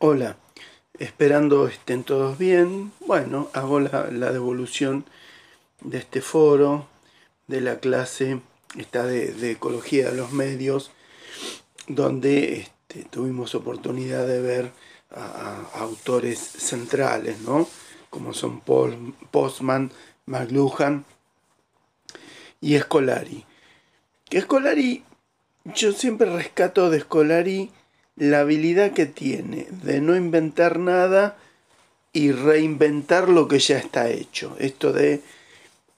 Hola, esperando estén todos bien. Bueno, hago la, devolución de este foro, de la clase esta de, Ecología de los Medios, donde este, tuvimos oportunidad de ver a, autores centrales, ¿no? Como son Paul, Postman, McLuhan y Scolari. Que Scolari, yo siempre rescato de Scolari la habilidad que tiene de no inventar nada y reinventar lo que ya está hecho. Esto de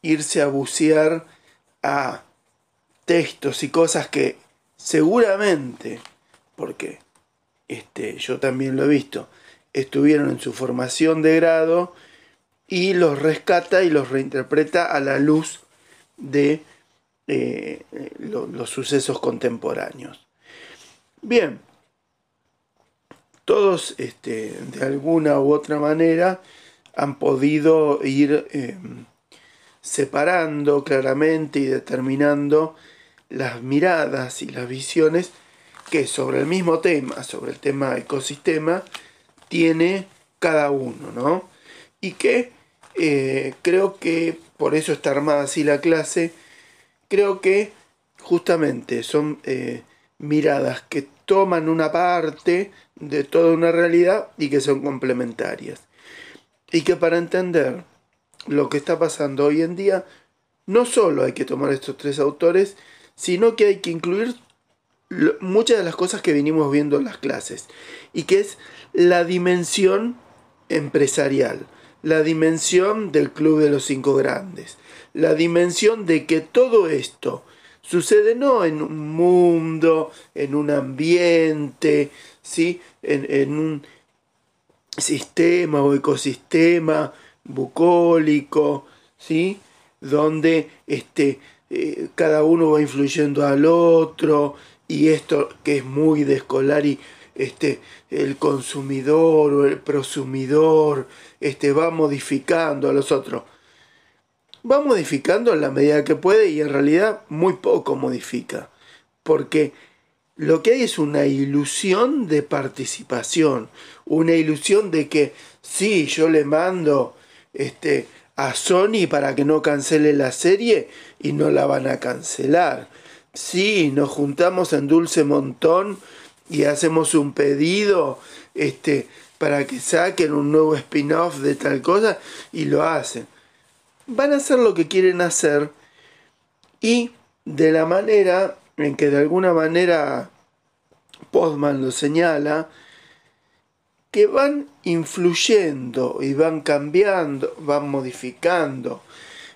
irse a bucear a textos y cosas que seguramente, porque este, yo también lo he visto, estuvieron en su formación de grado y los rescata y los reinterpreta a la luz de eh, los sucesos contemporáneos. Bien, todos este, de alguna u otra manera han podido ir em, separando claramente y determinando las miradas y las visiones que sobre el mismo tema, sobre el tema ecosistema, tiene cada uno, ¿no? Y que eh, creo que, por eso está armada así la clase, creo que justamente son eh, miradas que toman una parte de toda una realidad y que son complementarias. Y que para entender lo que está pasando hoy en día, no solo hay que tomar estos tres autores, sino que hay que incluir muchas de las cosas que venimos viendo en las clases, y que es la dimensión empresarial, la dimensión del Club de los Cinco Grandes, la dimensión de que todo esto Sucede no en un mundo, en un ambiente, ¿sí? en, un sistema o ecosistema bucólico, ¿sí? donde este, eh, cada uno va influyendo al otro y esto que es muy de escolar y este, el consumidor o el prosumidor este, va modificando a los otros va modificando en la medida que puede y en realidad muy poco modifica. Porque lo que hay es una ilusión de participación, una ilusión de que sí, yo le mando este, a Sony para que no cancele la serie y no la van a cancelar. Sí, nos juntamos en Dulce Montón y hacemos un pedido este, para que saquen un nuevo spin-off de tal cosa y lo hacen van a hacer lo que quieren hacer y de la manera en que de alguna manera Postman lo señala, que van influyendo y van cambiando, van modificando,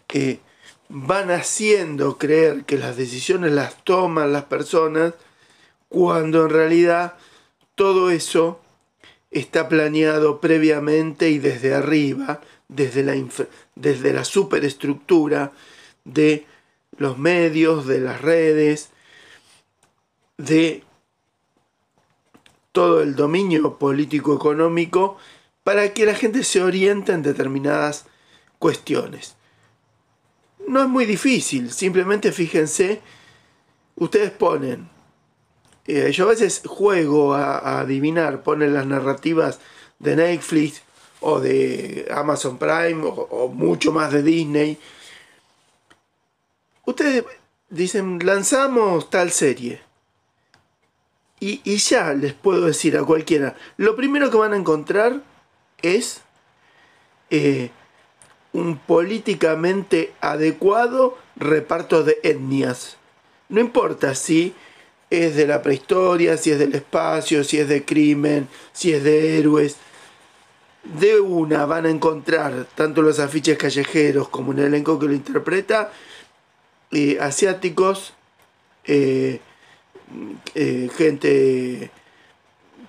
que van haciendo creer que las decisiones las toman las personas, cuando en realidad todo eso está planeado previamente y desde arriba, desde la, desde la superestructura de los medios, de las redes, de todo el dominio político-económico para que la gente se oriente en determinadas cuestiones. No es muy difícil, simplemente fíjense, ustedes ponen, eh, yo a veces juego a adivinar, ponen las narrativas de Netflix, o de Amazon Prime o, mucho más de Disney. Ustedes dicen, lanzamos tal serie. Y, ya les puedo decir a cualquiera, lo primero que van a encontrar es eh, un políticamente adecuado reparto de etnias. No importa si es de la prehistoria, si es del espacio, si es de crimen, si es de héroes de una van a encontrar tanto los afiches callejeros como el elenco que lo interpreta, eh, asiáticos, eh, eh, gente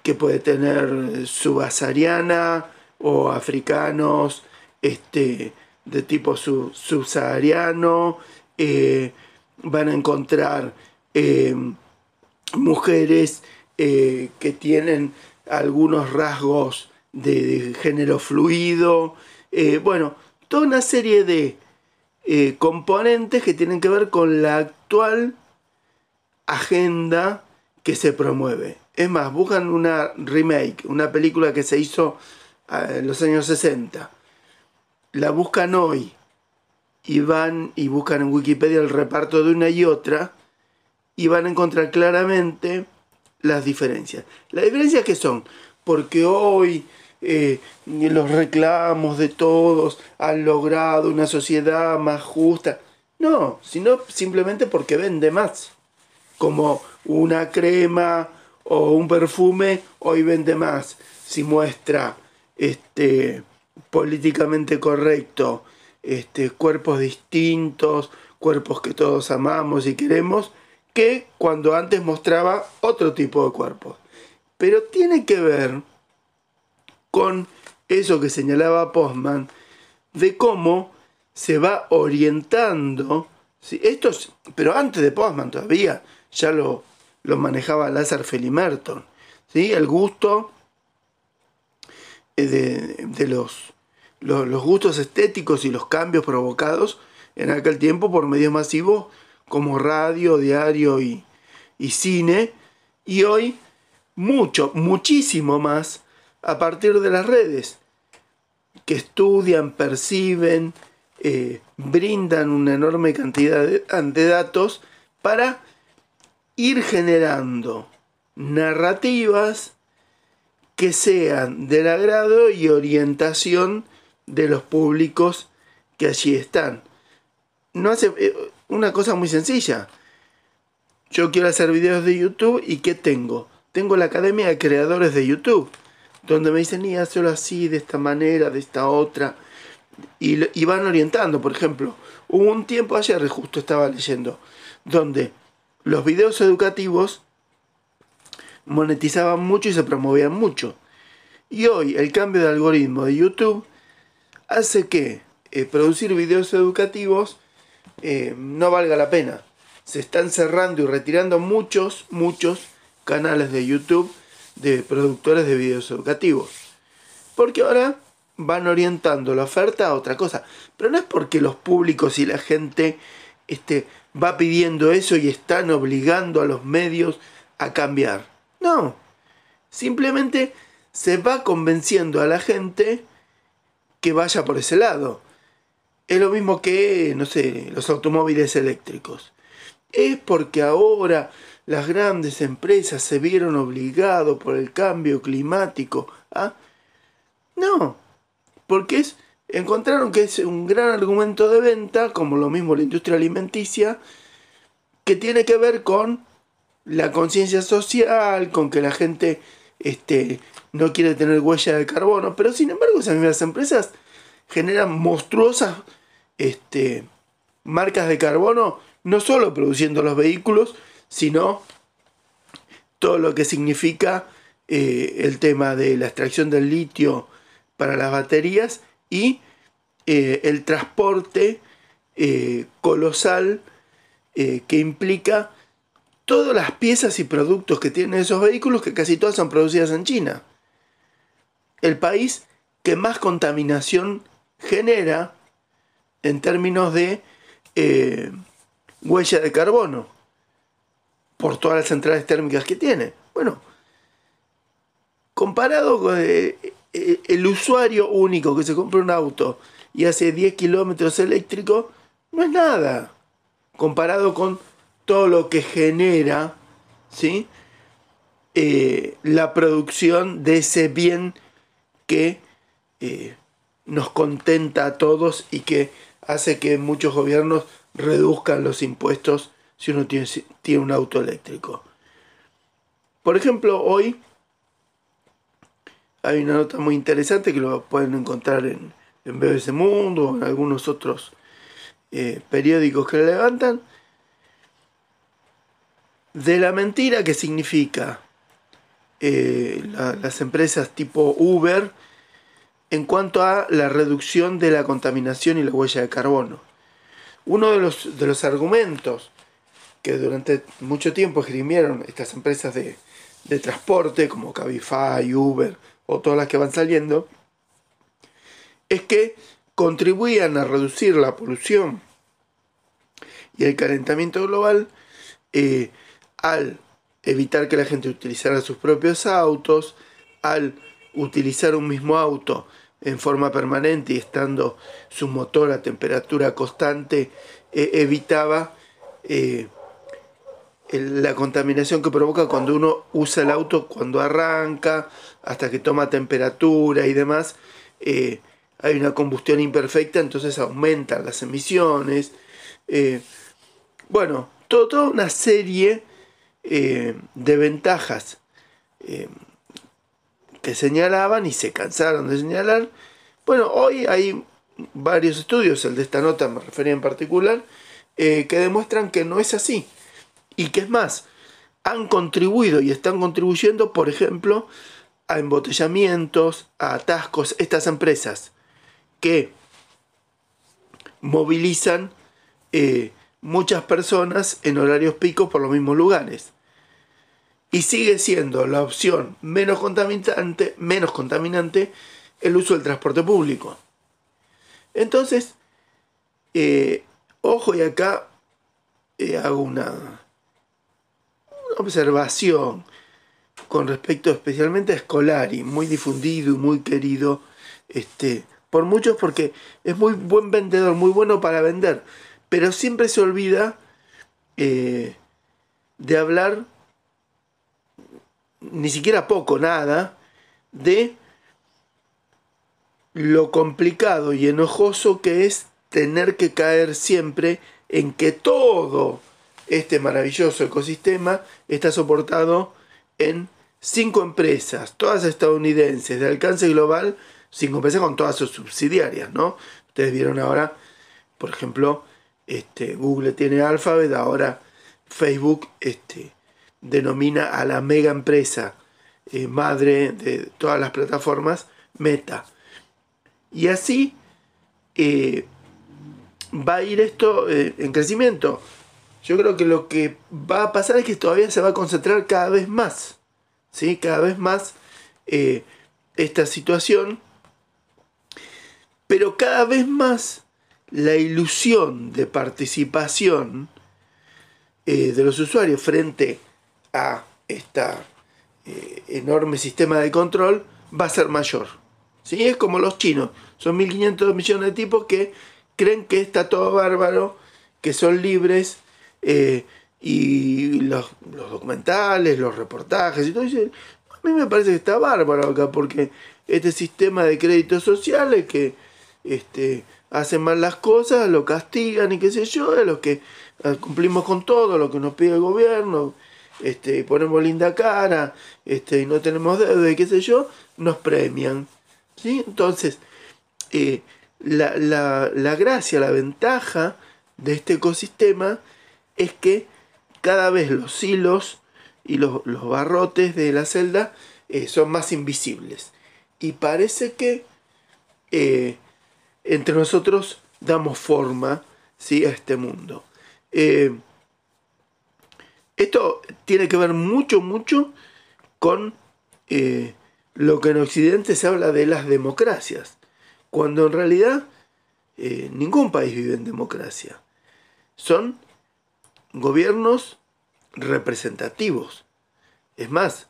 que puede tener subsahariana o africanos este, de tipo subsahariano, van a encontrar mujeres que tienen algunos rasgos de, género fluido, eh, bueno, toda una serie de eh, componentes que tienen que ver con la actual agenda que se promueve. Es más, buscan una remake, una película que se hizo ah, en los años 60. La buscan hoy y van y buscan en Wikipedia el reparto de una y otra y van a encontrar claramente las diferencias. Las diferencias que son, porque hoy eh, los reclamos de todos han logrado una sociedad más justa. No, sino simplemente porque vende más. Como una crema o un perfume hoy vende más si muestra este políticamente correcto, este cuerpos distintos, cuerpos que todos amamos y queremos, que cuando antes mostraba otro tipo de cuerpos. Pero tiene que ver con eso que señalaba Postman, de cómo se va orientando, esto pero antes de Postman todavía, ya lo, lo manejaba Lázaro Felimerton, ¿sí? el gusto eh, de, los, los, gustos estéticos y los cambios provocados en aquel tiempo por medios masivos como radio, diario y, y cine, y hoy mucho, muchísimo más a partir de las redes, que estudian, perciben, eh, brindan una enorme cantidad de, datos para ir generando narrativas que sean del agrado y orientación de los públicos que allí están. No hace eh, una cosa muy sencilla. Yo quiero hacer videos de YouTube y ¿qué tengo? Tengo la Academia de Creadores de YouTube donde me dicen, y hazlo así, de esta manera, de esta otra, y, van orientando. Por ejemplo, hubo un tiempo ayer, justo estaba leyendo, donde los videos educativos monetizaban mucho y se promovían mucho. Y hoy el cambio de algoritmo de YouTube hace que eh, producir videos educativos eh, no valga la pena. Se están cerrando y retirando muchos, muchos canales de YouTube de productores de videos educativos. Porque ahora van orientando la oferta a otra cosa. Pero no es porque los públicos y la gente este, va pidiendo eso y están obligando a los medios a cambiar. No. Simplemente se va convenciendo a la gente que vaya por ese lado. Es lo mismo que, no sé, los automóviles eléctricos. Es porque ahora las grandes empresas se vieron obligados por el cambio climático a... No, porque es, encontraron que es un gran argumento de venta, como lo mismo la industria alimenticia, que tiene que ver con la conciencia social, con que la gente este, no quiere tener huella de carbono, pero sin embargo esas mismas empresas generan monstruosas este, marcas de carbono, no solo produciendo los vehículos, sino todo lo que significa eh, el tema de la extracción del litio para las baterías y eh, el transporte eh, colosal que implica todas las piezas y productos que tienen esos vehículos que casi todas son producidas en China. El país que más contaminación genera en términos de huella de carbono por todas las centrales térmicas que tiene. Bueno, comparado con eh, eh, el, usuario único que se compra un auto y hace 10 kilómetros eléctrico, no es nada. Comparado con todo lo que genera, ¿sí? Eh, la producción de ese bien que nos contenta a todos y que hace que muchos gobiernos reduzcan los impuestos si uno tiene, tiene un auto eléctrico. Por ejemplo, hoy hay una nota muy interesante que lo pueden encontrar en, en BBC Mundo o en algunos otros eh, periódicos que le levantan, de la mentira que significa eh, las empresas tipo Uber en cuanto a la reducción de la contaminación y la huella de carbono. Uno de los, de los argumentos que durante mucho tiempo esgrimieron estas empresas de, transporte como Cabify, Uber o todas las que van saliendo, es que contribuían a reducir la polución y el calentamiento global eh, al evitar que la gente utilizara sus propios autos, al utilizar un mismo auto en forma permanente y estando su motor a temperatura constante, e, evitaba eh, la contaminación que provoca cuando uno usa el auto cuando arranca, hasta que toma temperatura y demás. Eh, hay una combustión imperfecta, entonces aumentan las emisiones. Eh, bueno, toda una serie de ventajas que señalaban y se cansaron de señalar. Bueno, hoy hay varios estudios, el de esta nota me refería en particular, eh, que demuestran que no es así. Y que es más, han contribuido y están contribuyendo, por ejemplo, a embotellamientos, a atascos, estas empresas que movilizan eh, muchas personas en horarios picos por los mismos lugares y sigue siendo la opción menos contaminante, menos contaminante el uso del transporte público. Entonces, eh, ojo y acá eh, hago una, observación con respecto especialmente a Scolari, muy difundido y muy querido este, por muchos porque es muy buen vendedor, muy bueno para vender, pero siempre se olvida eh, de hablar ni siquiera poco, nada, de lo complicado y enojoso que es tener que caer siempre en que todo este maravilloso ecosistema está soportado en cinco empresas, todas estadounidenses, de alcance global, cinco empresas con todas sus subsidiarias, ¿no? Ustedes vieron ahora, por ejemplo, este, Google tiene Alphabet, ahora Facebook este, denomina a la mega empresa eh, madre de todas las plataformas Meta. Y así eh, va a ir esto eh, en crecimiento. Yo creo que lo que va a pasar es que todavía se va a concentrar cada vez más, ¿sí? cada vez más esta situación, pero cada vez más la ilusión de participación de los usuarios frente a este enorme sistema de control va a ser mayor. ¿Sí? Es como los chinos, son 1.500 millones de tipos que creen que está todo bárbaro, que son libres eh, y los, documentales, los reportajes y todo. a mí me parece que está bárbaro acá porque este sistema de créditos sociales que este, hacen mal las cosas, lo castigan y qué sé yo, es lo que ah, cumplimos con todo, lo que nos pide el gobierno este, ponemos linda cara, este, y no tenemos deuda y qué sé yo, nos premian. ¿sí? Entonces, eh, la, la, gracia, la ventaja de este ecosistema es que cada vez los hilos y los, barrotes de la celda eh, son más invisibles. Y parece que eh, entre nosotros damos forma ¿sí? a este mundo. Esto tiene que ver mucho, mucho con eh, lo que en Occidente se habla de las democracias, cuando en realidad eh, ningún país vive en democracia. Son gobiernos representativos. Es más,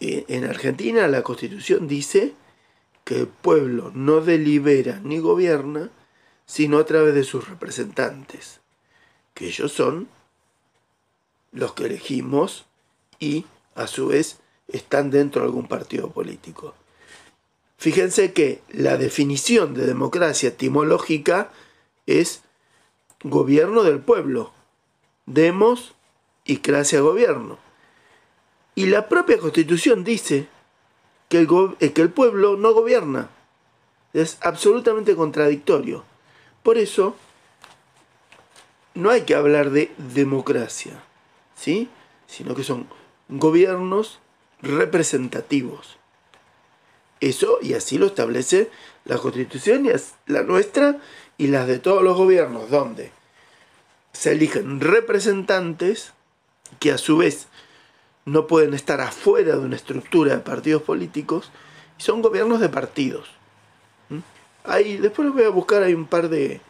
eh, en Argentina la constitución dice que el pueblo no delibera ni gobierna, sino a través de sus representantes, que ellos son los que elegimos y a su vez están dentro de algún partido político. Fíjense que la definición de democracia etimológica es gobierno del pueblo, demos y gracia gobierno. Y la propia constitución dice que el, eh, que el pueblo no gobierna. Es absolutamente contradictorio. Por eso, no hay que hablar de democracia. ¿sí? sino que son gobiernos representativos. Eso, y así lo establece la Constitución, y la nuestra y las de todos los gobiernos, donde se eligen representantes que a su vez no pueden estar afuera de una estructura de partidos políticos, son gobiernos de partidos. ¿Mm? Ahí, después voy a buscar, hay un par de,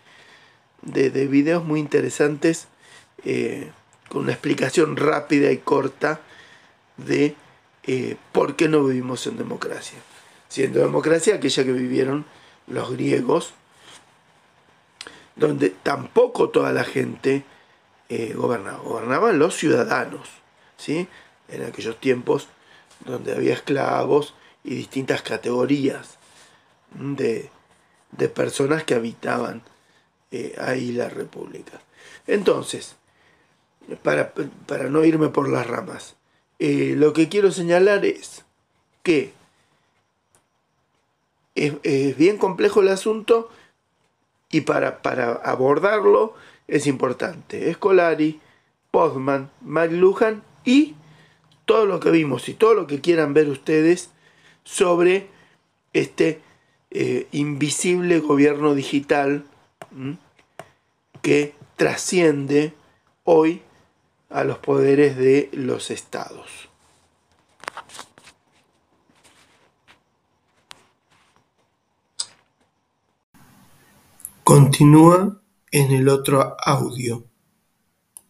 de, videos muy interesantes. Eh, con una explicación rápida y corta de eh, por qué no vivimos en democracia. Siendo democracia aquella que vivieron los griegos, donde tampoco toda la gente eh, gobernaba, gobernaban los ciudadanos, ¿sí? en aquellos tiempos donde había esclavos y distintas categorías de, personas que habitaban eh, ahí la república. Entonces, para, no irme por las ramas, eh, lo que quiero señalar es que es, bien complejo el asunto y para, para, abordarlo es importante. Escolari, Postman, McLuhan y todo lo que vimos y todo lo que quieran ver ustedes sobre este eh, invisible gobierno digital que trasciende hoy a los poderes de los estados. Continúa en el otro audio.